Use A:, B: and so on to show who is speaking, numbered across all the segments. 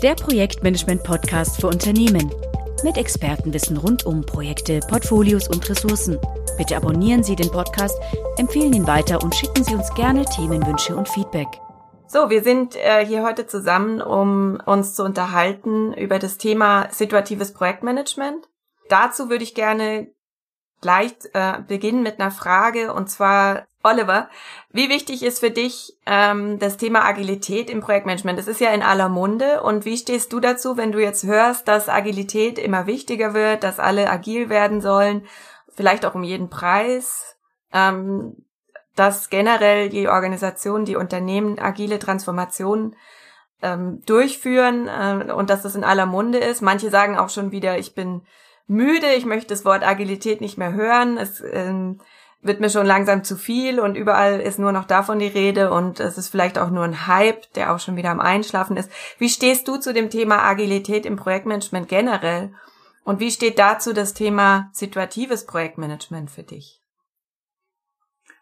A: der Projektmanagement-Podcast für Unternehmen. Mit Expertenwissen rund um Projekte, Portfolios und Ressourcen. Bitte abonnieren Sie den Podcast, empfehlen ihn weiter und schicken Sie uns gerne Themenwünsche und Feedback.
B: So, wir sind äh, hier heute zusammen, um uns zu unterhalten über das Thema situatives Projektmanagement. Dazu würde ich gerne gleich äh, beginnen mit einer Frage und zwar Oliver, wie wichtig ist für dich ähm, das Thema Agilität im Projektmanagement? Das ist ja in aller Munde und wie stehst du dazu, wenn du jetzt hörst, dass Agilität immer wichtiger wird, dass alle agil werden sollen, vielleicht auch um jeden Preis, ähm, dass generell die Organisationen, die Unternehmen agile Transformationen ähm, durchführen äh, und dass das in aller Munde ist. Manche sagen auch schon wieder, ich bin müde, ich möchte das Wort Agilität nicht mehr hören. Es ähm, wird mir schon langsam zu viel und überall ist nur noch davon die Rede und es ist vielleicht auch nur ein Hype, der auch schon wieder am Einschlafen ist. Wie stehst du zu dem Thema Agilität im Projektmanagement generell? Und wie steht dazu das Thema situatives Projektmanagement für dich?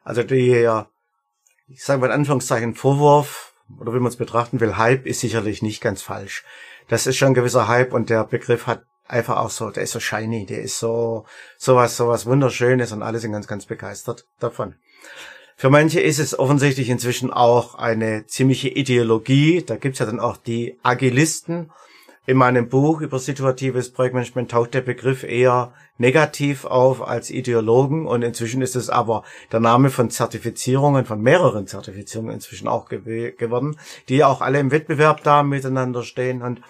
C: Also der, ich sage mal in Anführungszeichen Vorwurf, oder wie man es betrachten will, Hype ist sicherlich nicht ganz falsch. Das ist schon ein gewisser Hype und der Begriff hat einfach auch so, der ist so shiny, der ist so, sowas, sowas wunderschönes und alle sind ganz, ganz begeistert davon. Für manche ist es offensichtlich inzwischen auch eine ziemliche Ideologie. Da gibt's ja dann auch die Agilisten. In meinem Buch über situatives Projektmanagement taucht der Begriff eher negativ auf als Ideologen und inzwischen ist es aber der Name von Zertifizierungen, von mehreren Zertifizierungen inzwischen auch geworden, die auch alle im Wettbewerb da miteinander stehen und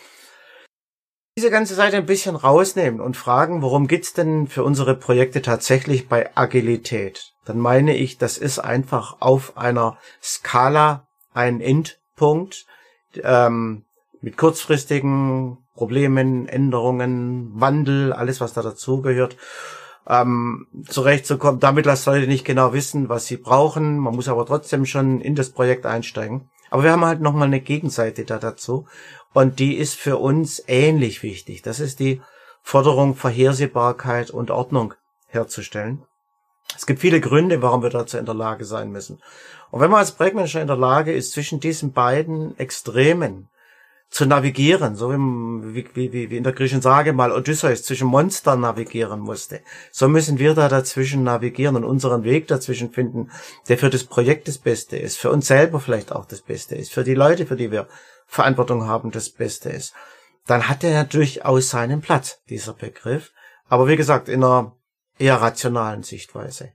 C: diese ganze Seite ein bisschen rausnehmen und fragen, worum geht's denn für unsere Projekte tatsächlich bei Agilität? Dann meine ich, das ist einfach auf einer Skala ein Endpunkt ähm, mit kurzfristigen Problemen, Änderungen, Wandel, alles was da dazugehört, ähm, zurechtzukommen. Damit lassen Leute nicht genau wissen, was sie brauchen. Man muss aber trotzdem schon in das Projekt einsteigen. Aber wir haben halt nochmal eine Gegenseite da dazu. Und die ist für uns ähnlich wichtig. Das ist die Forderung, Vorhersehbarkeit und Ordnung herzustellen. Es gibt viele Gründe, warum wir dazu in der Lage sein müssen. Und wenn man als Projektmanager in der Lage ist, zwischen diesen beiden Extremen zu navigieren, so wie, wie, wie, wie in der griechischen Sage mal Odysseus zwischen Monstern navigieren musste. So müssen wir da dazwischen navigieren und unseren Weg dazwischen finden, der für das Projekt das Beste ist, für uns selber vielleicht auch das Beste ist, für die Leute, für die wir Verantwortung haben, das Beste ist. Dann hat er ja durchaus seinen Platz, dieser Begriff. Aber wie gesagt, in einer eher rationalen Sichtweise.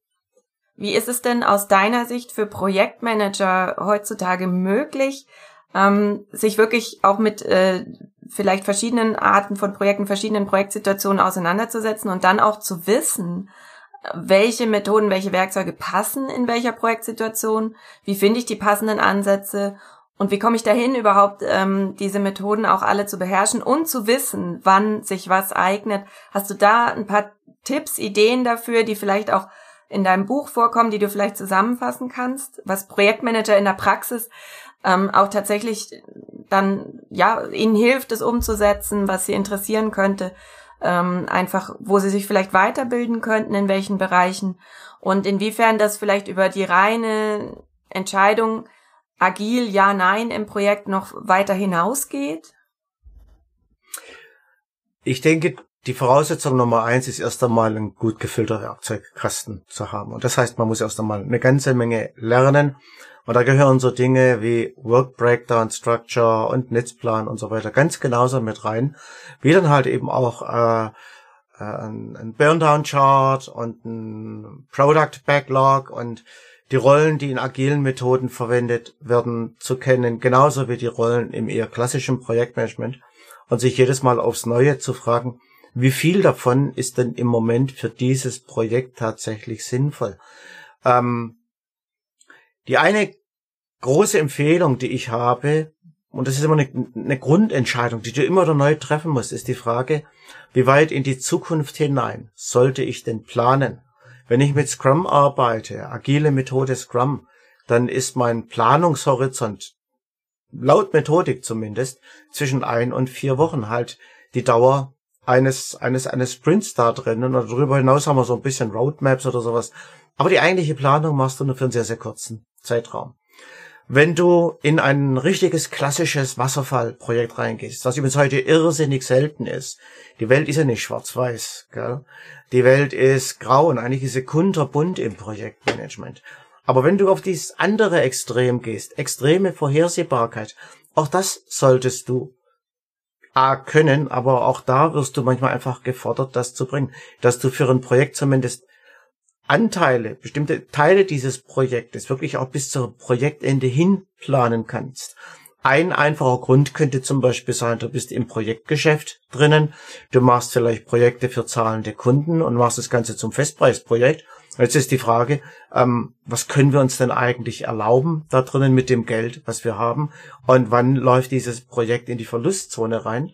B: Wie ist es denn aus deiner Sicht für Projektmanager heutzutage möglich, ähm, sich wirklich auch mit äh, vielleicht verschiedenen Arten von Projekten, verschiedenen Projektsituationen auseinanderzusetzen und dann auch zu wissen, welche Methoden, welche Werkzeuge passen in welcher Projektsituation, wie finde ich die passenden Ansätze und wie komme ich dahin, überhaupt ähm, diese Methoden auch alle zu beherrschen und zu wissen, wann sich was eignet. Hast du da ein paar Tipps, Ideen dafür, die vielleicht auch in deinem Buch vorkommen, die du vielleicht zusammenfassen kannst, was Projektmanager in der Praxis ähm, auch tatsächlich dann ja ihnen hilft, es umzusetzen, was sie interessieren könnte, ähm, einfach wo sie sich vielleicht weiterbilden könnten, in welchen Bereichen und inwiefern das vielleicht über die reine Entscheidung agil ja nein im Projekt noch weiter hinausgeht?
C: Ich denke, die Voraussetzung Nummer eins ist erst einmal ein gut gefüllter Werkzeugkasten zu haben. Und das heißt, man muss erst einmal eine ganze Menge lernen und da gehören so Dinge wie Work Breakdown Structure und Netzplan und so weiter ganz genauso mit rein, wie dann halt eben auch äh, äh ein, ein Burndown Chart und ein Product Backlog und die Rollen, die in agilen Methoden verwendet werden, zu kennen, genauso wie die Rollen im eher klassischen Projektmanagement und sich jedes Mal aufs Neue zu fragen, wie viel davon ist denn im Moment für dieses Projekt tatsächlich sinnvoll? Ähm, die eine große Empfehlung, die ich habe, und das ist immer eine, eine Grundentscheidung, die du immer wieder neu treffen musst, ist die Frage, wie weit in die Zukunft hinein sollte ich denn planen? Wenn ich mit Scrum arbeite, agile Methode Scrum, dann ist mein Planungshorizont, laut Methodik zumindest, zwischen ein und vier Wochen halt die Dauer eines, eines, eines Sprints da drin. Und darüber hinaus haben wir so ein bisschen Roadmaps oder sowas. Aber die eigentliche Planung machst du nur für einen sehr, sehr kurzen Zeitraum. wenn du in ein richtiges klassisches Wasserfallprojekt reingehst, was übrigens heute irrsinnig selten ist. Die Welt ist ja nicht schwarz-weiß, gell? Die Welt ist grau und eigentlich ist sie kunterbunt im Projektmanagement. Aber wenn du auf dieses andere Extrem gehst, extreme Vorhersehbarkeit, auch das solltest du A können, aber auch da wirst du manchmal einfach gefordert, das zu bringen, dass du für ein Projekt zumindest Anteile, bestimmte Teile dieses Projektes wirklich auch bis zur Projektende hin planen kannst. Ein einfacher Grund könnte zum Beispiel sein, du bist im Projektgeschäft drinnen, du machst vielleicht Projekte für zahlende Kunden und machst das Ganze zum Festpreisprojekt. Jetzt ist die Frage, ähm, was können wir uns denn eigentlich erlauben da drinnen mit dem Geld, was wir haben und wann läuft dieses Projekt in die Verlustzone rein?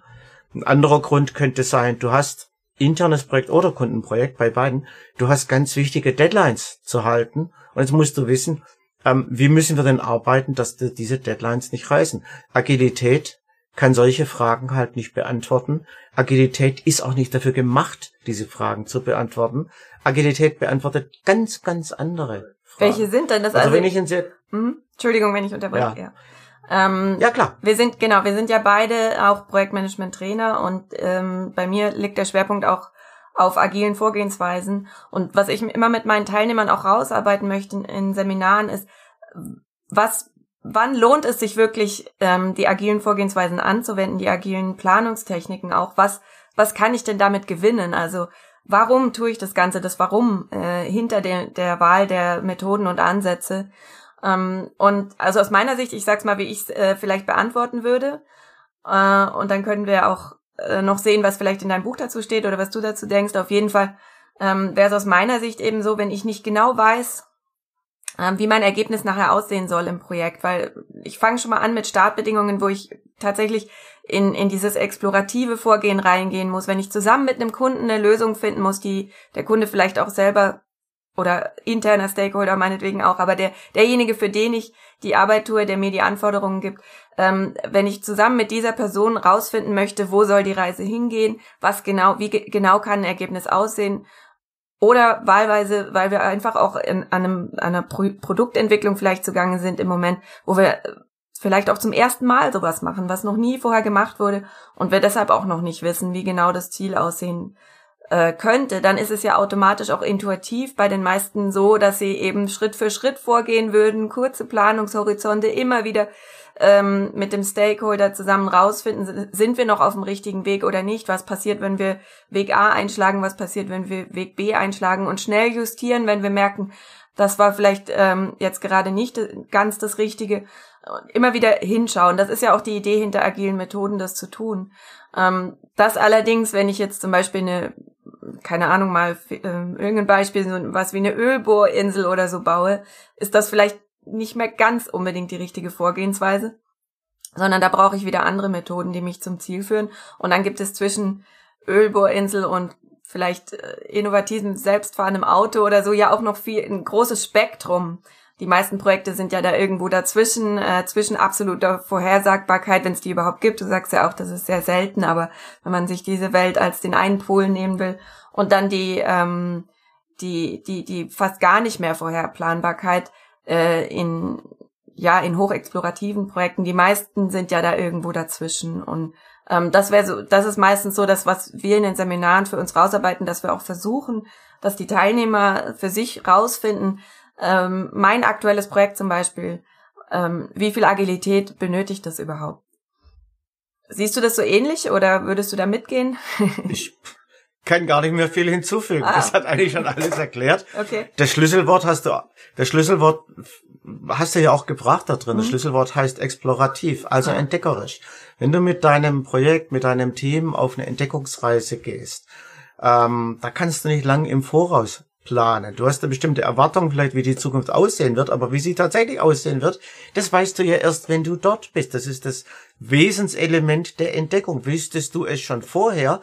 C: Ein anderer Grund könnte sein, du hast internes Projekt oder Kundenprojekt, bei beiden, du hast ganz wichtige Deadlines zu halten. Und jetzt musst du wissen, ähm, wie müssen wir denn arbeiten, dass diese Deadlines nicht reißen. Agilität kann solche Fragen halt nicht beantworten. Agilität ist auch nicht dafür gemacht, diese Fragen zu beantworten. Agilität beantwortet ganz, ganz andere
B: Fragen. Welche sind denn das?
C: Also, also wenn ich in sehr,
B: mhm. Entschuldigung, wenn ich unterbreche.
C: Ja. ja. Ähm, ja, klar.
B: Wir sind, genau, wir sind ja beide auch Projektmanagement-Trainer und ähm, bei mir liegt der Schwerpunkt auch auf agilen Vorgehensweisen. Und was ich immer mit meinen Teilnehmern auch rausarbeiten möchte in Seminaren ist, was, wann lohnt es sich wirklich, ähm, die agilen Vorgehensweisen anzuwenden, die agilen Planungstechniken auch? Was, was kann ich denn damit gewinnen? Also, warum tue ich das Ganze? Das Warum äh, hinter der, der Wahl der Methoden und Ansätze? Ähm, und also aus meiner Sicht, ich sag's mal, wie ich es äh, vielleicht beantworten würde. Äh, und dann können wir auch äh, noch sehen, was vielleicht in deinem Buch dazu steht oder was du dazu denkst. Auf jeden Fall ähm, wäre es aus meiner Sicht eben so, wenn ich nicht genau weiß, wie mein Ergebnis nachher aussehen soll im Projekt, weil ich fange schon mal an mit Startbedingungen, wo ich tatsächlich in, in dieses explorative Vorgehen reingehen muss, wenn ich zusammen mit einem Kunden eine Lösung finden muss, die der Kunde vielleicht auch selber oder interner Stakeholder meinetwegen auch, aber der derjenige, für den ich die Arbeit tue, der mir die Anforderungen gibt, ähm, wenn ich zusammen mit dieser Person rausfinden möchte, wo soll die Reise hingehen, was genau, wie ge genau kann ein Ergebnis aussehen, oder wahlweise, weil wir einfach auch in einem, einer Pro Produktentwicklung vielleicht zugange sind im Moment, wo wir vielleicht auch zum ersten Mal sowas machen, was noch nie vorher gemacht wurde und wir deshalb auch noch nicht wissen, wie genau das Ziel aussehen äh, könnte, dann ist es ja automatisch auch intuitiv bei den meisten so, dass sie eben Schritt für Schritt vorgehen würden, kurze Planungshorizonte immer wieder ähm, mit dem Stakeholder zusammen rausfinden, sind wir noch auf dem richtigen Weg oder nicht, was passiert, wenn wir Weg A einschlagen, was passiert, wenn wir Weg B einschlagen und schnell justieren, wenn wir merken, das war vielleicht ähm, jetzt gerade nicht ganz das Richtige. Immer wieder hinschauen. Das ist ja auch die Idee hinter agilen Methoden, das zu tun. Ähm, das allerdings, wenn ich jetzt zum Beispiel eine keine Ahnung mal äh, irgendein Beispiel, so was wie eine Ölbohrinsel oder so baue, ist das vielleicht nicht mehr ganz unbedingt die richtige Vorgehensweise, sondern da brauche ich wieder andere Methoden, die mich zum Ziel führen. Und dann gibt es zwischen Ölbohrinsel und vielleicht äh, innovativen selbstfahrendem Auto oder so ja auch noch viel ein großes Spektrum die meisten Projekte sind ja da irgendwo dazwischen, äh, zwischen absoluter Vorhersagbarkeit, wenn es die überhaupt gibt. Du sagst ja auch, das ist sehr selten, aber wenn man sich diese Welt als den einen Pol nehmen will und dann die, ähm, die, die, die fast gar nicht mehr Vorherplanbarkeit äh, in, ja, in hochexplorativen Projekten, die meisten sind ja da irgendwo dazwischen und ähm, das wäre so, das ist meistens so, das, was wir in den Seminaren für uns rausarbeiten, dass wir auch versuchen, dass die Teilnehmer für sich rausfinden, ähm, mein aktuelles Projekt zum Beispiel, ähm, wie viel Agilität benötigt das überhaupt? Siehst du das so ähnlich oder würdest du da mitgehen?
C: ich kann gar nicht mehr viel hinzufügen. Ah. Das hat eigentlich schon alles erklärt.
B: Okay.
C: Das Schlüsselwort hast du, das Schlüsselwort hast du ja auch gebracht da drin. Mhm. Das Schlüsselwort heißt explorativ, also ja. entdeckerisch. Wenn du mit deinem Projekt, mit deinem Team auf eine Entdeckungsreise gehst, ähm, da kannst du nicht lang im Voraus planen. Du hast eine bestimmte Erwartung vielleicht, wie die Zukunft aussehen wird, aber wie sie tatsächlich aussehen wird, das weißt du ja erst, wenn du dort bist. Das ist das Wesenselement der Entdeckung. Wüsstest du es schon vorher,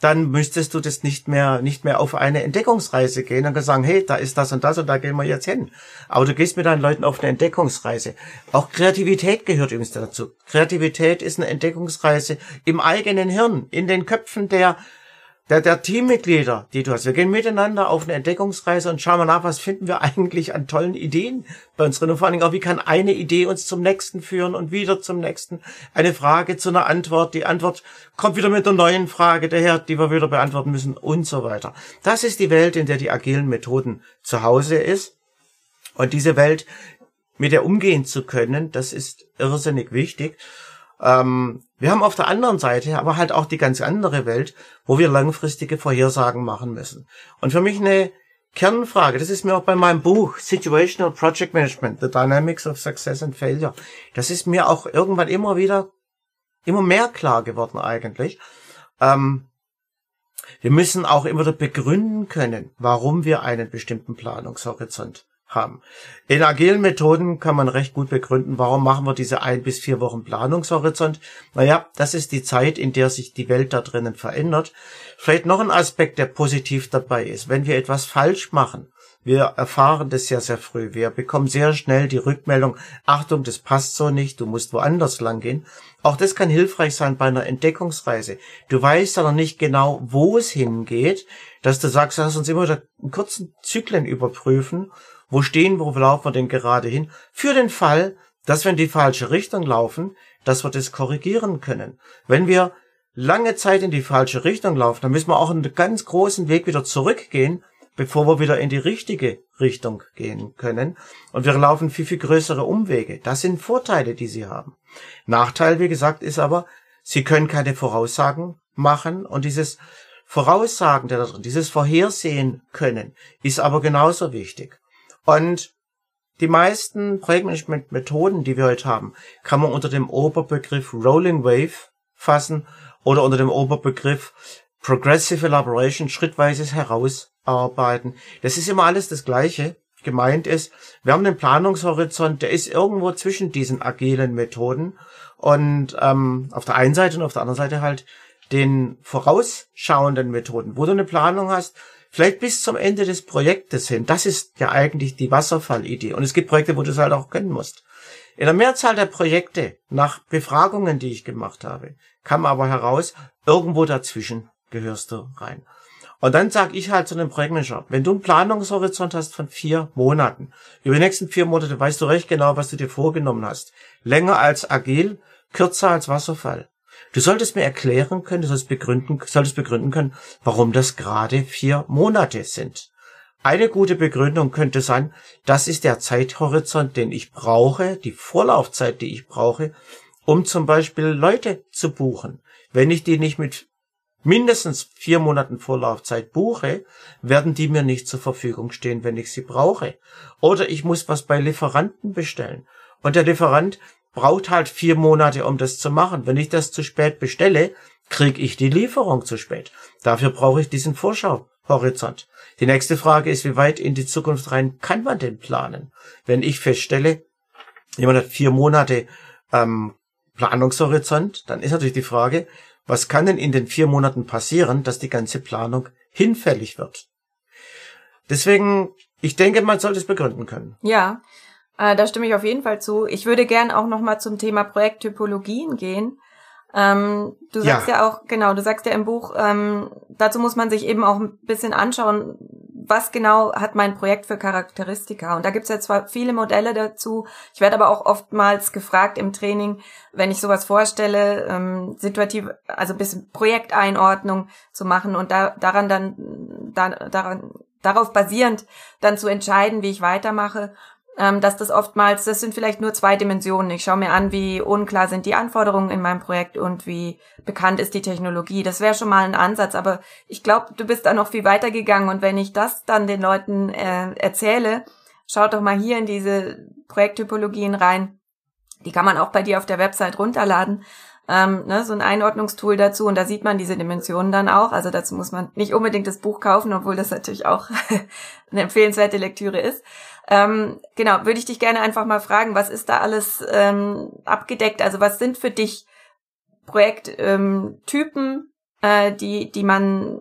C: dann müsstest du das nicht mehr, nicht mehr auf eine Entdeckungsreise gehen und sagen, hey, da ist das und das und da gehen wir jetzt hin. Aber du gehst mit deinen Leuten auf eine Entdeckungsreise. Auch Kreativität gehört übrigens dazu. Kreativität ist eine Entdeckungsreise im eigenen Hirn, in den Köpfen der der, der Teammitglieder, die du hast. Wir gehen miteinander auf eine Entdeckungsreise und schauen mal nach, was finden wir eigentlich an tollen Ideen bei uns drin. Und vor allen Dingen auch, wie kann eine Idee uns zum nächsten führen und wieder zum nächsten. Eine Frage zu einer Antwort. Die Antwort kommt wieder mit einer neuen Frage daher, die wir wieder beantworten müssen und so weiter. Das ist die Welt, in der die agilen Methoden zu Hause ist. Und diese Welt, mit der umgehen zu können, das ist irrsinnig wichtig. Ähm, wir haben auf der anderen Seite aber halt auch die ganz andere Welt, wo wir langfristige Vorhersagen machen müssen. Und für mich eine Kernfrage, das ist mir auch bei meinem Buch Situational Project Management, The Dynamics of Success and Failure, das ist mir auch irgendwann immer wieder, immer mehr klar geworden eigentlich. Ähm, wir müssen auch immer wieder begründen können, warum wir einen bestimmten Planungshorizont haben. In agilen Methoden kann man recht gut begründen, warum machen wir diese ein bis vier Wochen Planungshorizont. Naja, das ist die Zeit, in der sich die Welt da drinnen verändert. Vielleicht noch ein Aspekt, der positiv dabei ist. Wenn wir etwas falsch machen, wir erfahren das sehr, sehr früh. Wir bekommen sehr schnell die Rückmeldung, Achtung, das passt so nicht, du musst woanders lang gehen. Auch das kann hilfreich sein bei einer Entdeckungsreise. Du weißt aber nicht genau, wo es hingeht, dass du sagst, lass uns immer wieder einen kurzen Zyklen überprüfen wo stehen, wo laufen wir denn gerade hin? Für den Fall, dass wir in die falsche Richtung laufen, dass wir das korrigieren können. Wenn wir lange Zeit in die falsche Richtung laufen, dann müssen wir auch einen ganz großen Weg wieder zurückgehen, bevor wir wieder in die richtige Richtung gehen können. Und wir laufen viel, viel größere Umwege. Das sind Vorteile, die sie haben. Nachteil, wie gesagt, ist aber, sie können keine Voraussagen machen und dieses Voraussagen, dieses Vorhersehen können, ist aber genauso wichtig. Und die meisten Projektmanagement-Methoden, die wir heute haben, kann man unter dem Oberbegriff Rolling Wave fassen oder unter dem Oberbegriff Progressive Elaboration schrittweises herausarbeiten. Das ist immer alles das Gleiche. Gemeint ist, wir haben den Planungshorizont, der ist irgendwo zwischen diesen agilen Methoden und ähm, auf der einen Seite und auf der anderen Seite halt den vorausschauenden Methoden, wo du eine Planung hast, vielleicht bis zum Ende des Projektes hin. Das ist ja eigentlich die Wasserfallidee. Und es gibt Projekte, wo du es halt auch können musst. In der Mehrzahl der Projekte, nach Befragungen, die ich gemacht habe, kam aber heraus, irgendwo dazwischen gehörst du rein. Und dann sag ich halt zu einem Projektmanager, wenn du einen Planungshorizont hast von vier Monaten, über die nächsten vier Monate weißt du recht genau, was du dir vorgenommen hast. Länger als agil, kürzer als Wasserfall. Du solltest mir erklären können, du solltest begründen, solltest begründen können, warum das gerade vier Monate sind. Eine gute Begründung könnte sein, das ist der Zeithorizont, den ich brauche, die Vorlaufzeit, die ich brauche, um zum Beispiel Leute zu buchen. Wenn ich die nicht mit mindestens vier Monaten Vorlaufzeit buche, werden die mir nicht zur Verfügung stehen, wenn ich sie brauche. Oder ich muss was bei Lieferanten bestellen. Und der Lieferant braucht halt vier Monate, um das zu machen. Wenn ich das zu spät bestelle, kriege ich die Lieferung zu spät. Dafür brauche ich diesen Vorschauhorizont. Die nächste Frage ist, wie weit in die Zukunft rein kann man denn planen? Wenn ich feststelle, jemand hat vier Monate ähm, Planungshorizont, dann ist natürlich die Frage, was kann denn in den vier Monaten passieren, dass die ganze Planung hinfällig wird? Deswegen, ich denke, man sollte es begründen können.
B: Ja, äh, da stimme ich auf jeden Fall zu. Ich würde gern auch noch mal zum Thema Projekttypologien gehen. Ähm, du sagst ja. ja. auch, genau, du sagst ja im Buch, ähm, dazu muss man sich eben auch ein bisschen anschauen, was genau hat mein Projekt für Charakteristika. Und da gibt's ja zwar viele Modelle dazu, ich werde aber auch oftmals gefragt im Training, wenn ich sowas vorstelle, ähm, situativ, also ein bisschen Projekteinordnung zu machen und da, daran dann, da, daran, darauf basierend dann zu entscheiden, wie ich weitermache ähm, dass das oftmals, das sind vielleicht nur zwei Dimensionen. Ich schaue mir an, wie unklar sind die Anforderungen in meinem Projekt und wie bekannt ist die Technologie. Das wäre schon mal ein Ansatz, aber ich glaube, du bist da noch viel weiter gegangen und wenn ich das dann den Leuten äh, erzähle, schaut doch mal hier in diese Projekttypologien rein. Die kann man auch bei dir auf der Website runterladen. Ähm, ne, so ein Einordnungstool dazu und da sieht man diese Dimensionen dann auch. Also dazu muss man nicht unbedingt das Buch kaufen, obwohl das natürlich auch eine empfehlenswerte Lektüre ist. Ähm, genau, würde ich dich gerne einfach mal fragen, was ist da alles ähm, abgedeckt? Also was sind für dich Projekttypen, ähm, äh, die, die man,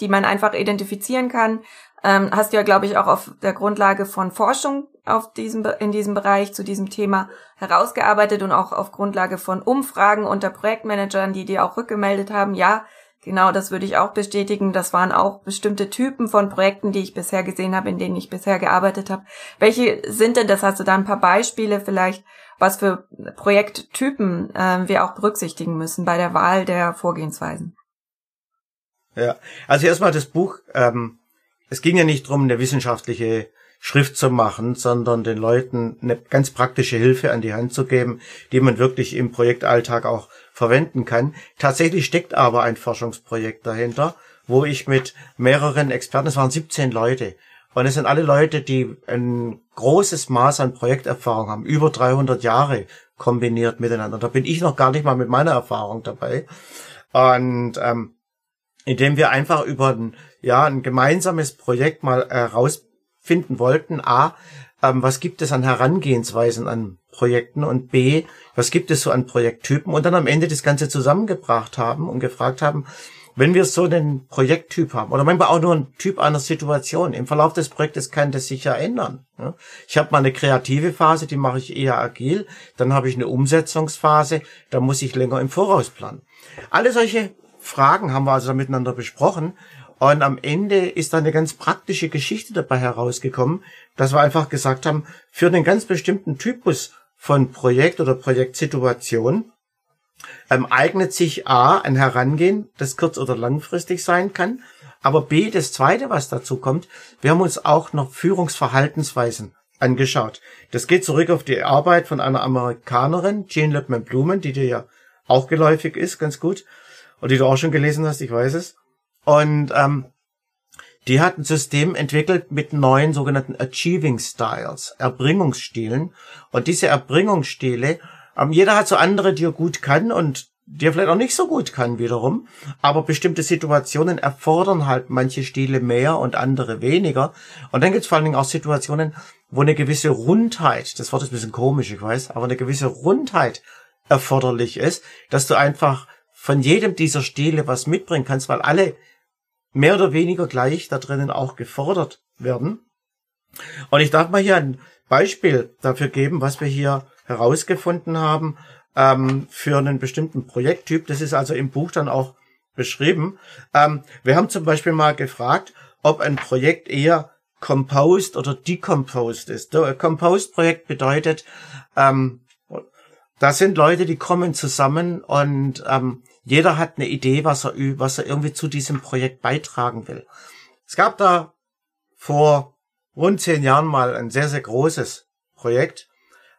B: die man einfach identifizieren kann? Ähm, hast du ja, glaube ich, auch auf der Grundlage von Forschung auf diesem, in diesem Bereich zu diesem Thema herausgearbeitet und auch auf Grundlage von Umfragen unter Projektmanagern, die dir auch rückgemeldet haben, ja, Genau, das würde ich auch bestätigen. Das waren auch bestimmte Typen von Projekten, die ich bisher gesehen habe, in denen ich bisher gearbeitet habe. Welche sind denn das? Hast du da ein paar Beispiele vielleicht, was für Projekttypen äh, wir auch berücksichtigen müssen bei der Wahl der Vorgehensweisen?
C: Ja, also erstmal das Buch. Ähm, es ging ja nicht darum, eine wissenschaftliche Schrift zu machen, sondern den Leuten eine ganz praktische Hilfe an die Hand zu geben, die man wirklich im Projektalltag auch verwenden kann. Tatsächlich steckt aber ein Forschungsprojekt dahinter, wo ich mit mehreren Experten, es waren 17 Leute, und es sind alle Leute, die ein großes Maß an Projekterfahrung haben, über 300 Jahre kombiniert miteinander. Da bin ich noch gar nicht mal mit meiner Erfahrung dabei. Und ähm, indem wir einfach über ein, ja, ein gemeinsames Projekt mal heraus finden wollten, a, ähm, was gibt es an Herangehensweisen an Projekten und b, was gibt es so an Projekttypen und dann am Ende das Ganze zusammengebracht haben und gefragt haben, wenn wir so einen Projekttyp haben oder manchmal auch nur einen Typ einer Situation, im Verlauf des Projektes kann das sich ja ändern. Ich habe mal eine kreative Phase, die mache ich eher agil, dann habe ich eine Umsetzungsphase, da muss ich länger im Voraus planen. Alle solche Fragen haben wir also miteinander besprochen und am Ende ist da eine ganz praktische Geschichte dabei herausgekommen, dass wir einfach gesagt haben, für einen ganz bestimmten Typus von Projekt oder Projektsituation ähm, eignet sich A ein Herangehen, das kurz- oder langfristig sein kann, aber B, das zweite, was dazu kommt, wir haben uns auch noch Führungsverhaltensweisen angeschaut. Das geht zurück auf die Arbeit von einer Amerikanerin, Jean Lippman Blumen, die dir ja auch geläufig ist, ganz gut, und die du auch schon gelesen hast, ich weiß es. Und ähm, die hat ein System entwickelt mit neuen sogenannten Achieving Styles, Erbringungsstilen. Und diese Erbringungsstile, ähm, jeder hat so andere, die er gut kann und die er vielleicht auch nicht so gut kann wiederum. Aber bestimmte Situationen erfordern halt manche Stile mehr und andere weniger. Und dann gibt es vor allen Dingen auch Situationen, wo eine gewisse Rundheit, das Wort ist ein bisschen komisch, ich weiß, aber eine gewisse Rundheit erforderlich ist, dass du einfach von jedem dieser Stile was mitbringen kannst, weil alle mehr oder weniger gleich da drinnen auch gefordert werden. Und ich darf mal hier ein Beispiel dafür geben, was wir hier herausgefunden haben ähm, für einen bestimmten Projekttyp. Das ist also im Buch dann auch beschrieben. Ähm, wir haben zum Beispiel mal gefragt, ob ein Projekt eher composed oder decomposed ist. Ein Composed-Projekt bedeutet, ähm, das sind Leute, die kommen zusammen und ähm, jeder hat eine Idee, was er, was er irgendwie zu diesem Projekt beitragen will. Es gab da vor rund zehn Jahren mal ein sehr, sehr großes Projekt,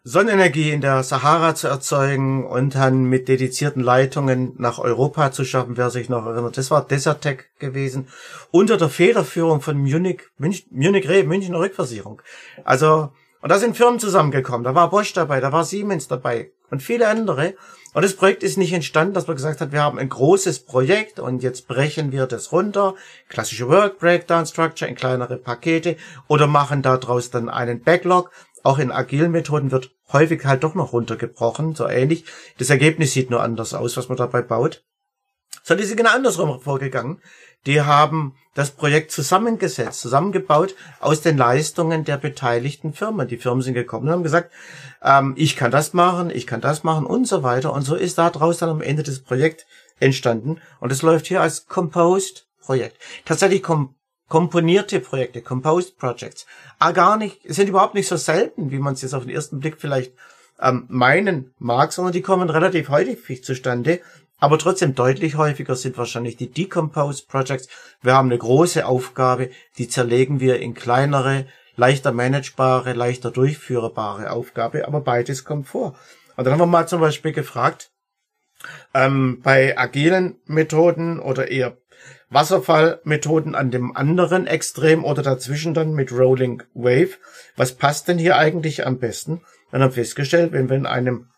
C: Sonnenenergie in der Sahara zu erzeugen und dann mit dedizierten Leitungen nach Europa zu schaffen, wer sich noch erinnert. Das war Desertec gewesen, unter der Federführung von Munich, Münch, Munich Re, Münchner Rückversicherung. Also, und da sind Firmen zusammengekommen. Da war Bosch dabei, da war Siemens dabei und viele andere. Und das Projekt ist nicht entstanden, dass man gesagt hat, wir haben ein großes Projekt und jetzt brechen wir das runter, klassische Work Breakdown Structure in kleinere Pakete oder machen daraus dann einen Backlog. Auch in agilen Methoden wird häufig halt doch noch runtergebrochen, so ähnlich. Das Ergebnis sieht nur anders aus, was man dabei baut. Sondern die sind genau andersrum vorgegangen. Die haben das Projekt zusammengesetzt, zusammengebaut aus den Leistungen der beteiligten Firmen. Die Firmen sind gekommen und haben gesagt, ähm, ich kann das machen, ich kann das machen und so weiter. Und so ist daraus dann am Ende das Projekt entstanden. Und es läuft hier als Composed Projekt. Tatsächlich kom komponierte Projekte, Composed Projects. Ah, gar nicht, sind überhaupt nicht so selten, wie man es jetzt auf den ersten Blick vielleicht ähm, meinen mag, sondern die kommen relativ häufig zustande aber trotzdem deutlich häufiger sind wahrscheinlich die Decomposed Projects. Wir haben eine große Aufgabe, die zerlegen wir in kleinere, leichter managebare, leichter durchführbare Aufgabe, aber beides kommt vor. Und dann haben wir mal zum Beispiel gefragt, ähm, bei agilen Methoden oder eher Wasserfallmethoden an dem anderen Extrem oder dazwischen dann mit Rolling Wave. Was passt denn hier eigentlich am besten? Dann haben wir festgestellt, wenn wir in einem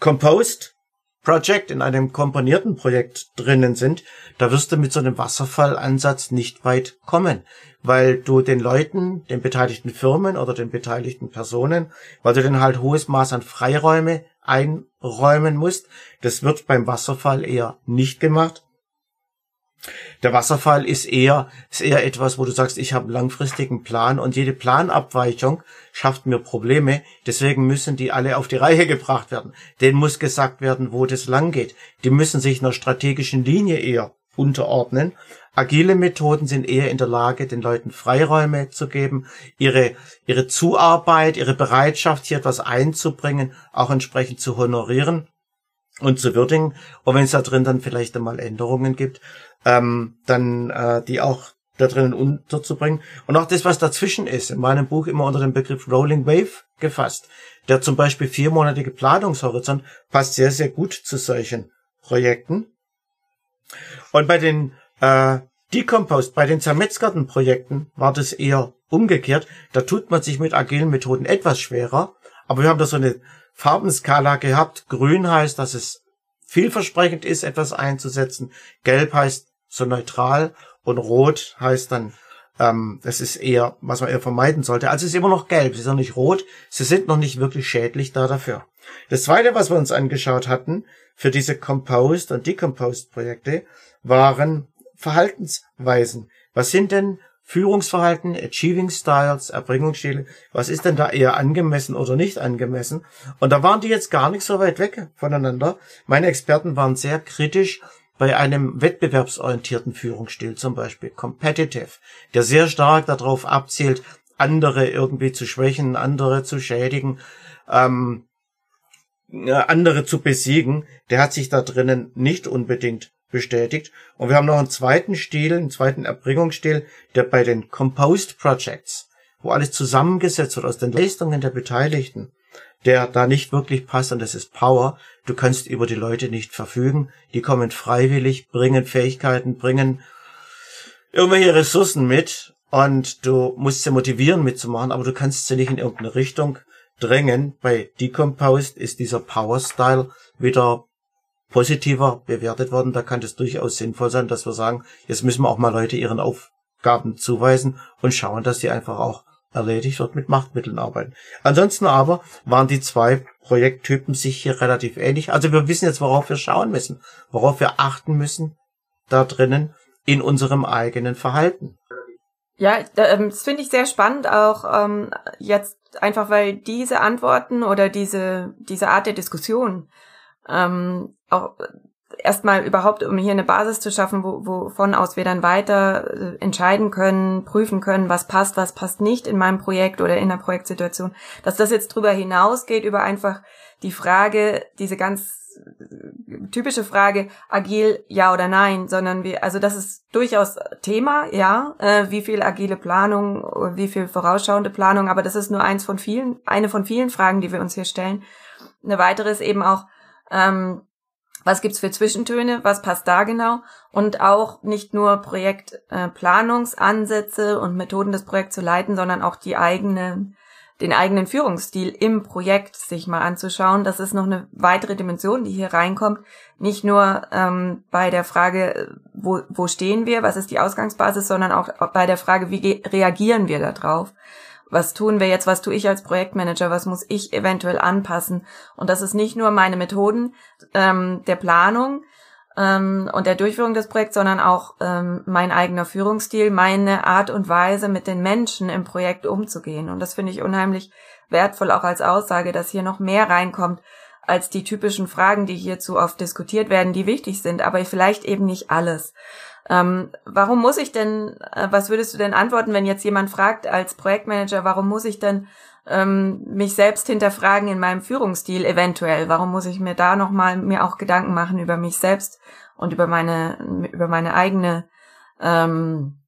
C: Composed Project, in einem komponierten Projekt drinnen sind, da wirst du mit so einem Wasserfallansatz nicht weit kommen, weil du den Leuten, den beteiligten Firmen oder den beteiligten Personen, weil du den halt hohes Maß an Freiräume einräumen musst. Das wird beim Wasserfall eher nicht gemacht. Der Wasserfall ist eher, ist eher etwas, wo du sagst, ich habe einen langfristigen Plan und jede Planabweichung schafft mir Probleme. Deswegen müssen die alle auf die Reihe gebracht werden. Denen muss gesagt werden, wo das lang geht. Die müssen sich einer strategischen Linie eher unterordnen. Agile Methoden sind eher in der Lage, den Leuten Freiräume zu geben, ihre, ihre Zuarbeit, ihre Bereitschaft, hier etwas einzubringen, auch entsprechend zu honorieren und zu würdigen. Und wenn es da drin dann vielleicht einmal Änderungen gibt, ähm, dann äh, die auch da drinnen unterzubringen. Und auch das, was dazwischen ist, in meinem Buch immer unter dem Begriff Rolling Wave gefasst. Der zum Beispiel viermonatige Planungshorizont passt sehr, sehr gut zu solchen Projekten. Und bei den äh, Decomposed, bei den zermetzgerten Projekten war das eher umgekehrt. Da tut man sich mit agilen Methoden etwas schwerer. Aber wir haben da so eine Farbenskala gehabt. Grün heißt, dass es vielversprechend ist, etwas einzusetzen. Gelb heißt so neutral und rot heißt dann, ähm, das ist eher, was man eher vermeiden sollte. Also es ist immer noch gelb, es ist noch nicht rot. Sie sind noch nicht wirklich schädlich da dafür. Das zweite, was wir uns angeschaut hatten für diese Composed und Decomposed Projekte, waren Verhaltensweisen. Was sind denn Führungsverhalten, Achieving Styles, Erbringungsstile, was ist denn da eher angemessen oder nicht angemessen? Und da waren die jetzt gar nicht so weit weg voneinander. Meine Experten waren sehr kritisch bei einem wettbewerbsorientierten Führungsstil, zum Beispiel Competitive, der sehr stark darauf abzielt, andere irgendwie zu schwächen, andere zu schädigen, ähm, andere zu besiegen, der hat sich da drinnen nicht unbedingt bestätigt. Und wir haben noch einen zweiten Stil, einen zweiten Erbringungsstil, der bei den Composed Projects, wo alles zusammengesetzt wird aus den Leistungen der Beteiligten, der da nicht wirklich passt und das ist Power. Du kannst über die Leute nicht verfügen. Die kommen freiwillig, bringen Fähigkeiten, bringen irgendwelche Ressourcen mit und du musst sie motivieren mitzumachen, aber du kannst sie nicht in irgendeine Richtung drängen. Bei Decomposed ist dieser Power Style wieder positiver bewertet worden. Da kann es durchaus sinnvoll sein, dass wir sagen, jetzt müssen wir auch mal Leute ihren Aufgaben zuweisen und schauen, dass sie einfach auch erledigt wird mit Machtmitteln arbeiten. Ansonsten aber waren die zwei Projekttypen sich hier relativ ähnlich. Also wir wissen jetzt, worauf wir schauen müssen, worauf wir achten müssen da drinnen in unserem eigenen Verhalten.
B: Ja, ähm, das finde ich sehr spannend, auch ähm, jetzt einfach, weil diese Antworten oder diese, diese Art der Diskussion ähm, auch erstmal überhaupt, um hier eine Basis zu schaffen, wo, wovon aus wir dann weiter äh, entscheiden können, prüfen können, was passt, was passt nicht in meinem Projekt oder in der Projektsituation, dass das jetzt drüber hinausgeht, über einfach die Frage, diese ganz äh, typische Frage, agil ja oder nein, sondern wir, also das ist durchaus Thema, ja, äh, wie viel agile Planung, wie viel vorausschauende Planung, aber das ist nur eins von vielen, eine von vielen Fragen, die wir uns hier stellen. Eine weitere ist eben auch, ähm, was gibt's für Zwischentöne, was passt da genau und auch nicht nur Projektplanungsansätze äh, und Methoden des Projekts zu leiten, sondern auch die eigene, den eigenen Führungsstil im Projekt sich mal anzuschauen. Das ist noch eine weitere Dimension, die hier reinkommt. Nicht nur ähm, bei der Frage, wo, wo stehen wir, was ist die Ausgangsbasis, sondern auch bei der Frage, wie reagieren wir darauf was tun wir jetzt, was tue ich als Projektmanager, was muss ich eventuell anpassen. Und das ist nicht nur meine Methoden ähm, der Planung ähm, und der Durchführung des Projekts, sondern auch ähm, mein eigener Führungsstil, meine Art und Weise, mit den Menschen im Projekt umzugehen. Und das finde ich unheimlich wertvoll auch als Aussage, dass hier noch mehr reinkommt als die typischen Fragen, die hierzu oft diskutiert werden, die wichtig sind, aber vielleicht eben nicht alles. Ähm, warum muss ich denn, äh, was würdest du denn antworten, wenn jetzt jemand fragt als Projektmanager, warum muss ich denn ähm, mich selbst hinterfragen in meinem Führungsstil eventuell? Warum muss ich mir da nochmal mir auch Gedanken machen über mich selbst und über meine, über meine eigene ähm,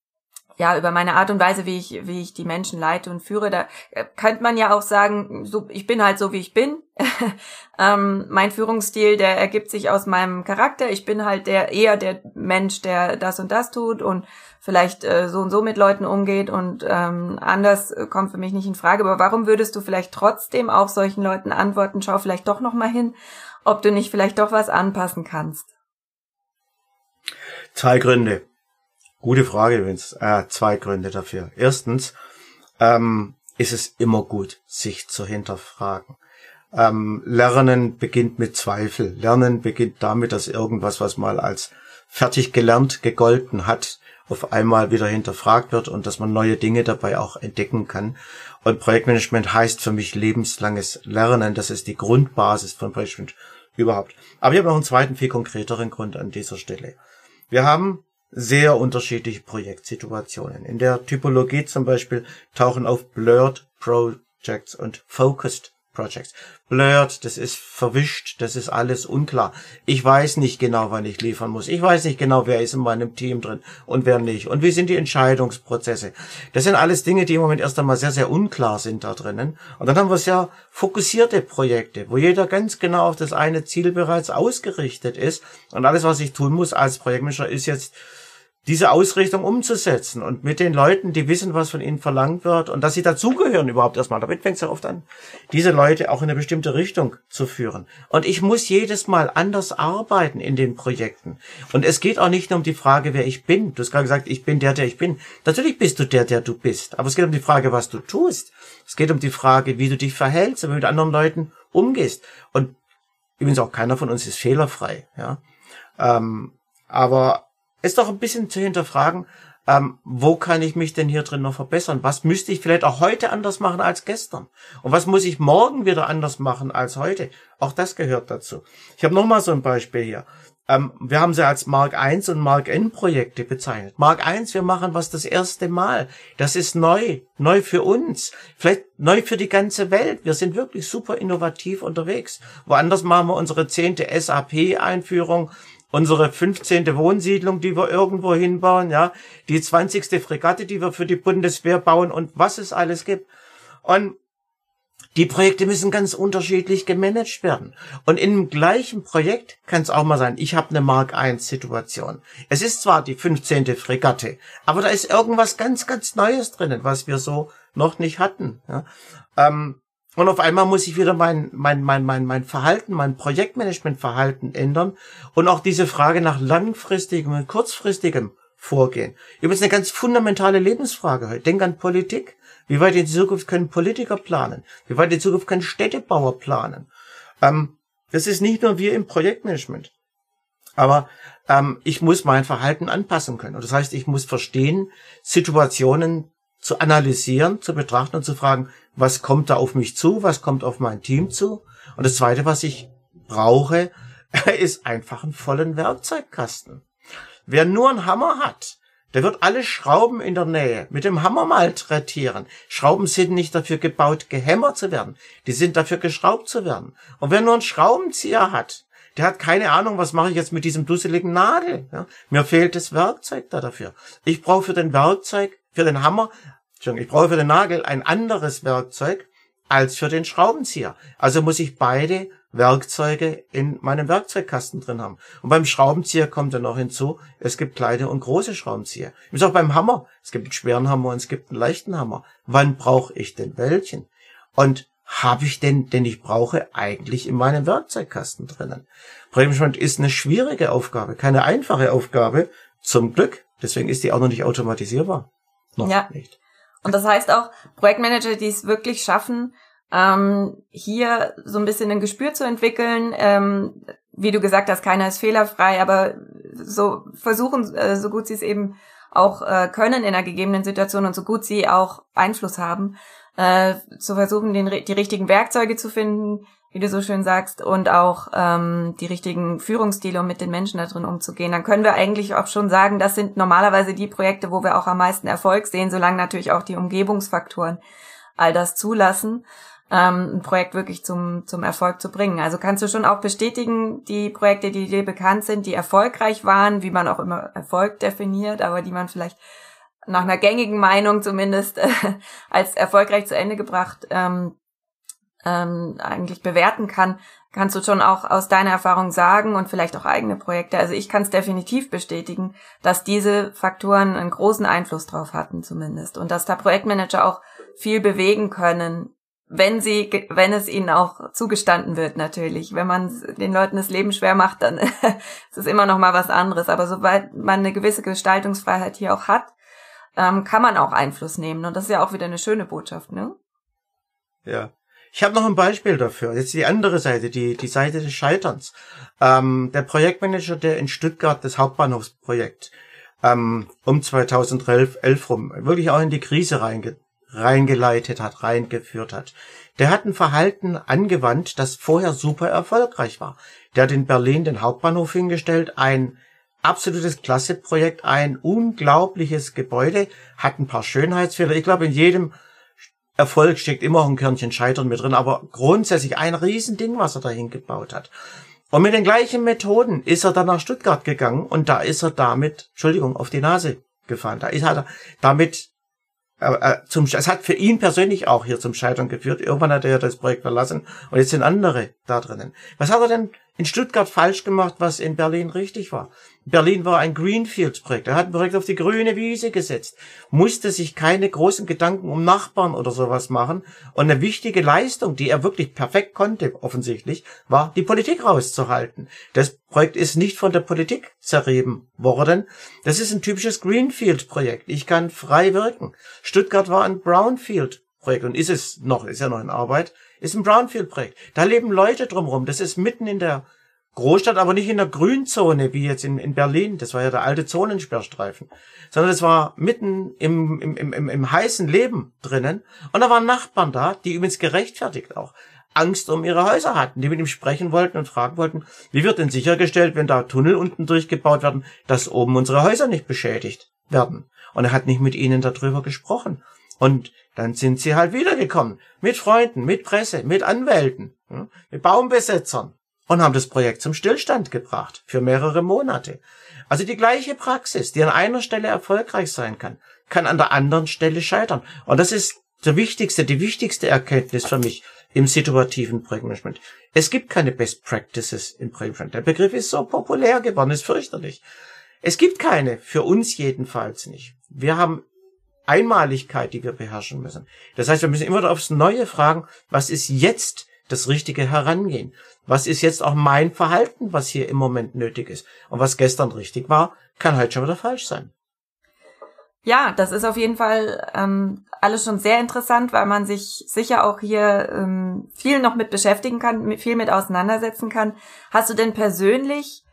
B: ja, über meine Art und Weise, wie ich, wie ich die Menschen leite und führe, da äh, könnte man ja auch sagen, so, ich bin halt so, wie ich bin. ähm, mein Führungsstil, der ergibt sich aus meinem Charakter. Ich bin halt der eher der Mensch, der das und das tut und vielleicht äh, so und so mit Leuten umgeht und ähm, anders äh, kommt für mich nicht in Frage. Aber warum würdest du vielleicht trotzdem auch solchen Leuten antworten? Schau vielleicht doch noch mal hin, ob du nicht vielleicht doch was anpassen kannst.
C: Zwei Gründe. Gute Frage, Vince. Äh, zwei Gründe dafür. Erstens ähm, ist es immer gut, sich zu hinterfragen. Ähm, Lernen beginnt mit Zweifel. Lernen beginnt damit, dass irgendwas, was mal als fertig gelernt, gegolten hat, auf einmal wieder hinterfragt wird und dass man neue Dinge dabei auch entdecken kann. Und Projektmanagement heißt für mich lebenslanges Lernen. Das ist die Grundbasis von Projektmanagement überhaupt. Aber ich habe noch einen zweiten, viel konkreteren Grund an dieser Stelle. Wir haben sehr unterschiedliche Projektsituationen. In der Typologie zum Beispiel tauchen auf Blurred Projects und Focused Projects. Blurred, das ist verwischt, das ist alles unklar. Ich weiß nicht genau, wann ich liefern muss. Ich weiß nicht genau, wer ist in meinem Team drin und wer nicht. Und wie sind die Entscheidungsprozesse. Das sind alles Dinge, die im Moment erst einmal sehr, sehr unklar sind da drinnen. Und dann haben wir sehr fokussierte Projekte, wo jeder ganz genau auf das eine Ziel bereits ausgerichtet ist. Und alles, was ich tun muss als Projektmanager, ist jetzt diese Ausrichtung umzusetzen und mit den Leuten, die wissen, was von ihnen verlangt wird und dass sie dazugehören überhaupt erstmal. Damit fängt es ja oft an, diese Leute auch in eine bestimmte Richtung zu führen. Und ich muss jedes Mal anders arbeiten in den Projekten. Und es geht auch nicht nur um die Frage, wer ich bin. Du hast gerade gesagt, ich bin der, der ich bin. Natürlich bist du der, der du bist. Aber es geht um die Frage, was du tust. Es geht um die Frage, wie du dich verhältst und wie du mit anderen Leuten umgehst. Und übrigens auch keiner von uns ist fehlerfrei. Ja. Ähm, aber ist doch ein bisschen zu hinterfragen, ähm, wo kann ich mich denn hier drin noch verbessern? Was müsste ich vielleicht auch heute anders machen als gestern? Und was muss ich morgen wieder anders machen als heute? Auch das gehört dazu. Ich habe noch mal so ein Beispiel hier. Ähm, wir haben sie als Mark I und Mark N Projekte bezeichnet. Mark I, wir machen was das erste Mal. Das ist neu, neu für uns, vielleicht neu für die ganze Welt. Wir sind wirklich super innovativ unterwegs. Woanders machen wir unsere zehnte SAP-Einführung unsere 15. Wohnsiedlung, die wir irgendwo hinbauen, ja, die 20. Fregatte, die wir für die Bundeswehr bauen und was es alles gibt. Und die Projekte müssen ganz unterschiedlich gemanagt werden. Und im gleichen Projekt kann es auch mal sein, ich habe eine Mark I Situation. Es ist zwar die 15. Fregatte, aber da ist irgendwas ganz, ganz Neues drinnen, was wir so noch nicht hatten. Ja. Ähm, und auf einmal muss ich wieder mein, mein, mein, mein, mein Verhalten, mein Projektmanagementverhalten ändern und auch diese Frage nach langfristigem und kurzfristigem Vorgehen. Übrigens eine ganz fundamentale Lebensfrage heute. Denk an Politik. Wie weit in Zukunft können Politiker planen? Wie weit in Zukunft können Städtebauer planen? Ähm, das ist nicht nur wir im Projektmanagement. Aber ähm, ich muss mein Verhalten anpassen können. Und das heißt, ich muss verstehen, Situationen zu analysieren, zu betrachten und zu fragen, was kommt da auf mich zu, was kommt auf mein Team zu. Und das Zweite, was ich brauche, ist einfach einen vollen Werkzeugkasten. Wer nur einen Hammer hat, der wird alle Schrauben in der Nähe mit dem Hammer malträtieren. Schrauben sind nicht dafür gebaut, gehämmert zu werden. Die sind dafür geschraubt zu werden. Und wer nur einen Schraubenzieher hat, der hat keine Ahnung, was mache ich jetzt mit diesem dusseligen Nagel. Ja? Mir fehlt das Werkzeug da dafür. Ich brauche für den Werkzeug, für den Hammer ich brauche für den Nagel ein anderes Werkzeug als für den Schraubenzieher. Also muss ich beide Werkzeuge in meinem Werkzeugkasten drin haben. Und beim Schraubenzieher kommt dann noch hinzu, es gibt kleine und große Schraubenzieher. Ist auch beim Hammer. Es gibt einen schweren Hammer und es gibt einen leichten Hammer. Wann brauche ich denn welchen? Und habe ich denn, den ich brauche, eigentlich in meinem Werkzeugkasten drinnen? Projektmanagement ist eine schwierige Aufgabe, keine einfache Aufgabe. Zum Glück. Deswegen ist die auch noch nicht automatisierbar.
B: Noch ja. nicht. Und das heißt auch, Projektmanager, die es wirklich schaffen, ähm, hier so ein bisschen ein Gespür zu entwickeln, ähm, wie du gesagt hast, keiner ist fehlerfrei, aber so versuchen, äh, so gut sie es eben auch äh, können in einer gegebenen Situation und so gut sie auch Einfluss haben, äh, zu versuchen, den, die richtigen Werkzeuge zu finden, wie du so schön sagst, und auch ähm, die richtigen Führungsstile, um mit den Menschen da drin umzugehen, dann können wir eigentlich auch schon sagen, das sind normalerweise die Projekte, wo wir auch am meisten Erfolg sehen, solange natürlich auch die Umgebungsfaktoren all das zulassen, ähm, ein Projekt wirklich zum, zum Erfolg zu bringen. Also kannst du schon auch bestätigen, die Projekte, die dir bekannt sind, die erfolgreich waren, wie man auch immer Erfolg definiert, aber die man vielleicht nach einer gängigen Meinung zumindest äh, als erfolgreich zu Ende gebracht ähm, ähm, eigentlich bewerten kann, kannst du schon auch aus deiner Erfahrung sagen und vielleicht auch eigene Projekte. Also ich kann es definitiv bestätigen, dass diese Faktoren einen großen Einfluss drauf hatten zumindest und dass da Projektmanager auch viel bewegen können, wenn sie, wenn es ihnen auch zugestanden wird natürlich. Wenn man den Leuten das Leben schwer macht, dann ist es immer noch mal was anderes. Aber sobald man eine gewisse Gestaltungsfreiheit hier auch hat, ähm, kann man auch Einfluss nehmen und das ist ja auch wieder eine schöne Botschaft, ne?
C: Ja, Ich habe noch ein Beispiel dafür. Jetzt die andere Seite, die, die Seite des Scheiterns. Ähm, der Projektmanager, der in Stuttgart das Hauptbahnhofsprojekt ähm, um 2011 11 rum wirklich auch in die Krise reinge reingeleitet hat, reingeführt hat. Der hat ein Verhalten angewandt, das vorher super erfolgreich war. Der hat in Berlin den Hauptbahnhof hingestellt, ein absolutes Klasseprojekt, ein unglaubliches Gebäude, hat ein paar Schönheitsfehler. Ich glaube, in jedem Erfolg steckt immer auch ein Körnchen Scheitern mit drin, aber grundsätzlich ein Riesending, was er dahin gebaut hat. Und mit den gleichen Methoden ist er dann nach Stuttgart gegangen und da ist er damit, Entschuldigung, auf die Nase gefallen. Da ist er damit äh, äh, zum, es hat für ihn persönlich auch hier zum Scheitern geführt. Irgendwann hat er ja das Projekt verlassen und jetzt sind andere da drinnen. Was hat er denn in Stuttgart falsch gemacht, was in Berlin richtig war? Berlin war ein Greenfield-Projekt. Er hat ein Projekt auf die grüne Wiese gesetzt, musste sich keine großen Gedanken um Nachbarn oder sowas machen. Und eine wichtige Leistung, die er wirklich perfekt konnte, offensichtlich, war, die Politik rauszuhalten. Das Projekt ist nicht von der Politik zerrieben worden. Das ist ein typisches Greenfield-Projekt. Ich kann frei wirken. Stuttgart war ein Brownfield-Projekt und ist es noch, ist ja noch in Arbeit, ist ein Brownfield-Projekt. Da leben Leute drumherum. Das ist mitten in der Großstadt, aber nicht in der Grünzone, wie jetzt in, in Berlin. Das war ja der alte Zonensperrstreifen. Sondern es war mitten im, im, im, im heißen Leben drinnen. Und da waren Nachbarn da, die übrigens gerechtfertigt auch Angst um ihre Häuser hatten, die mit ihm sprechen wollten und fragen wollten, wie wird denn sichergestellt, wenn da Tunnel unten durchgebaut werden, dass oben unsere Häuser nicht beschädigt werden. Und er hat nicht mit ihnen darüber gesprochen. Und dann sind sie halt wiedergekommen. Mit Freunden, mit Presse, mit Anwälten, mit Baumbesetzern und haben das Projekt zum Stillstand gebracht für mehrere Monate. Also die gleiche Praxis, die an einer Stelle erfolgreich sein kann, kann an der anderen Stelle scheitern. Und das ist der wichtigste, die wichtigste Erkenntnis für mich im situativen Projektmanagement. Es gibt keine Best Practices im Projektmanagement. Der Begriff ist so populär geworden, ist fürchterlich. Es gibt keine, für uns jedenfalls nicht. Wir haben Einmaligkeit, die wir beherrschen müssen. Das heißt, wir müssen immer aufs Neue fragen, was ist jetzt das richtige Herangehen? Was ist jetzt auch mein Verhalten, was hier im Moment nötig ist? Und was gestern richtig war, kann halt schon wieder falsch sein.
B: Ja, das ist auf jeden Fall ähm, alles schon sehr interessant, weil man sich sicher auch hier ähm, viel noch mit beschäftigen kann, viel mit auseinandersetzen kann. Hast du denn persönlich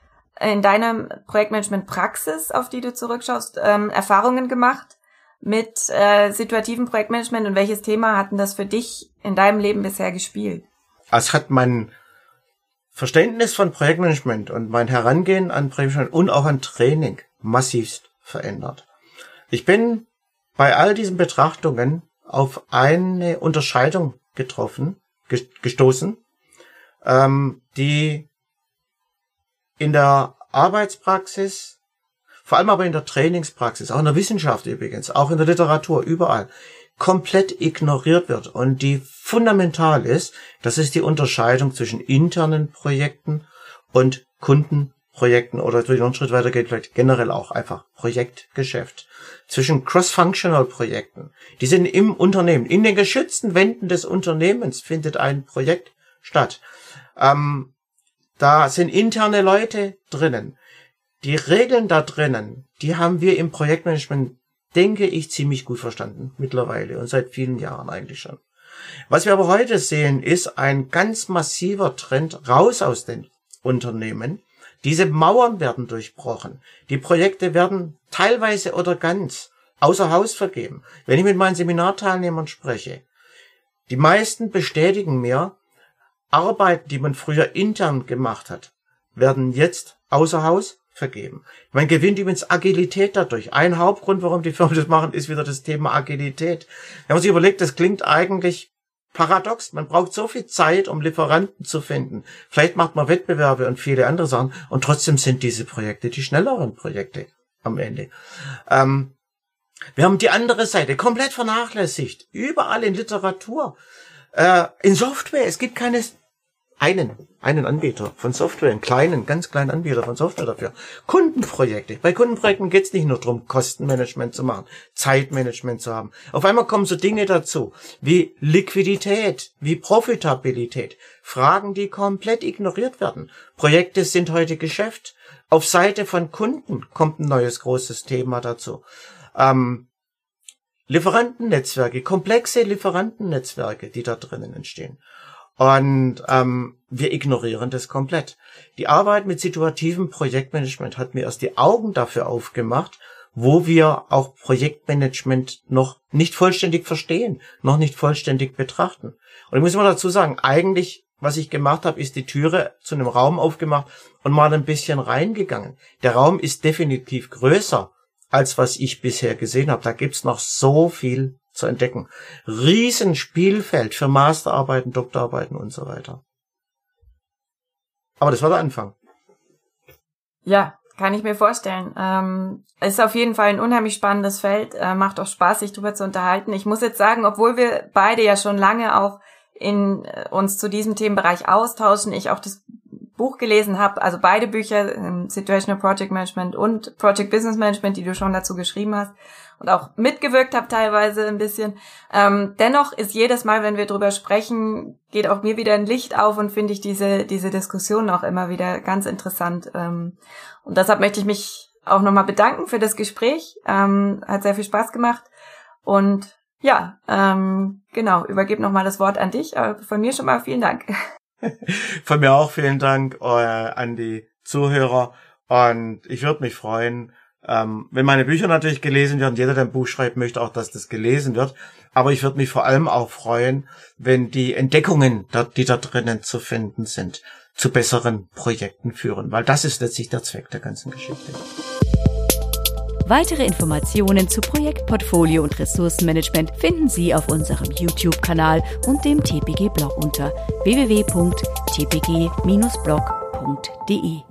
B: in deiner Projektmanagement-Praxis, auf die du zurückschaust, ähm, Erfahrungen gemacht mit äh, situativen Projektmanagement und welches Thema hatten das für dich in deinem Leben bisher gespielt?
C: Es hat mein Verständnis von Projektmanagement und mein Herangehen an Projektmanagement und auch an Training massivst verändert. Ich bin bei all diesen Betrachtungen auf eine Unterscheidung getroffen, gestoßen, ähm, die in der Arbeitspraxis, vor allem aber in der Trainingspraxis, auch in der Wissenschaft übrigens, auch in der Literatur, überall, komplett ignoriert wird und die fundamental ist, das ist die Unterscheidung zwischen internen Projekten und Kundenprojekten oder durch einen Schritt weiter geht vielleicht generell auch einfach Projektgeschäft. Zwischen cross-functional Projekten, die sind im Unternehmen, in den geschützten Wänden des Unternehmens findet ein Projekt statt. Ähm, da sind interne Leute drinnen. Die Regeln da drinnen, die haben wir im Projektmanagement denke ich, ziemlich gut verstanden mittlerweile und seit vielen Jahren eigentlich schon. Was wir aber heute sehen, ist ein ganz massiver Trend raus aus den Unternehmen. Diese Mauern werden durchbrochen. Die Projekte werden teilweise oder ganz außer Haus vergeben. Wenn ich mit meinen Seminarteilnehmern spreche, die meisten bestätigen mir, Arbeiten, die man früher intern gemacht hat, werden jetzt außer Haus vergeben. Man gewinnt übrigens Agilität dadurch. Ein Hauptgrund, warum die Firmen das machen, ist wieder das Thema Agilität. Wenn man sich überlegt, das klingt eigentlich paradox. Man braucht so viel Zeit, um Lieferanten zu finden. Vielleicht macht man Wettbewerbe und viele andere Sachen. Und trotzdem sind diese Projekte die schnelleren Projekte am Ende. Ähm, wir haben die andere Seite komplett vernachlässigt. Überall in Literatur. Äh, in Software. Es gibt keine einen, einen Anbieter von Software, einen kleinen, ganz kleinen Anbieter von Software dafür. Kundenprojekte. Bei Kundenprojekten geht es nicht nur darum, Kostenmanagement zu machen, Zeitmanagement zu haben. Auf einmal kommen so Dinge dazu, wie Liquidität, wie Profitabilität. Fragen, die komplett ignoriert werden. Projekte sind heute Geschäft. Auf Seite von Kunden kommt ein neues großes Thema dazu. Ähm, Lieferantennetzwerke, komplexe Lieferantennetzwerke, die da drinnen entstehen. Und ähm, wir ignorieren das komplett. Die Arbeit mit situativem Projektmanagement hat mir erst die Augen dafür aufgemacht, wo wir auch Projektmanagement noch nicht vollständig verstehen, noch nicht vollständig betrachten. Und ich muss mal dazu sagen, eigentlich, was ich gemacht habe, ist die Türe zu einem Raum aufgemacht und mal ein bisschen reingegangen. Der Raum ist definitiv größer, als was ich bisher gesehen habe. Da gibt's noch so viel zu entdecken. Riesenspielfeld für Masterarbeiten, Doktorarbeiten und so weiter. Aber das war der Anfang.
B: Ja, kann ich mir vorstellen. Ähm, ist auf jeden Fall ein unheimlich spannendes Feld. Äh, macht auch Spaß, sich darüber zu unterhalten. Ich muss jetzt sagen, obwohl wir beide ja schon lange auch in äh, uns zu diesem Themenbereich austauschen, ich auch das Buch gelesen habe, also beide Bücher, ähm, Situational Project Management und Project Business Management, die du schon dazu geschrieben hast und auch mitgewirkt habe teilweise ein bisschen. Ähm, dennoch ist jedes Mal, wenn wir drüber sprechen, geht auch mir wieder ein Licht auf und finde ich diese, diese Diskussion auch immer wieder ganz interessant. Ähm, und deshalb möchte ich mich auch nochmal bedanken für das Gespräch. Ähm, hat sehr viel Spaß gemacht. Und ja, ähm, genau, übergebe nochmal das Wort an dich. Aber von mir schon mal vielen Dank.
C: Von mir auch vielen Dank äh, an die Zuhörer und ich würde mich freuen, ähm, wenn meine Bücher natürlich gelesen werden. Jeder, der ein Buch schreibt, möchte auch, dass das gelesen wird. Aber ich würde mich vor allem auch freuen, wenn die Entdeckungen, die da drinnen zu finden sind, zu besseren Projekten führen, weil das ist letztlich der Zweck der ganzen Geschichte.
A: Weitere Informationen zu Projektportfolio und Ressourcenmanagement finden Sie auf unserem YouTube-Kanal und dem TPG-Blog unter www.tpg-blog.de.